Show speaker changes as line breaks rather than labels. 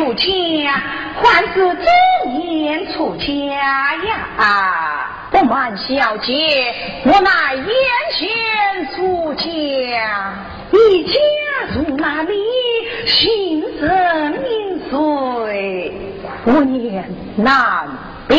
出家还是睁眼出家呀？啊不瞒小姐我乃眼前出家你家住哪里姓甚名谁我言难表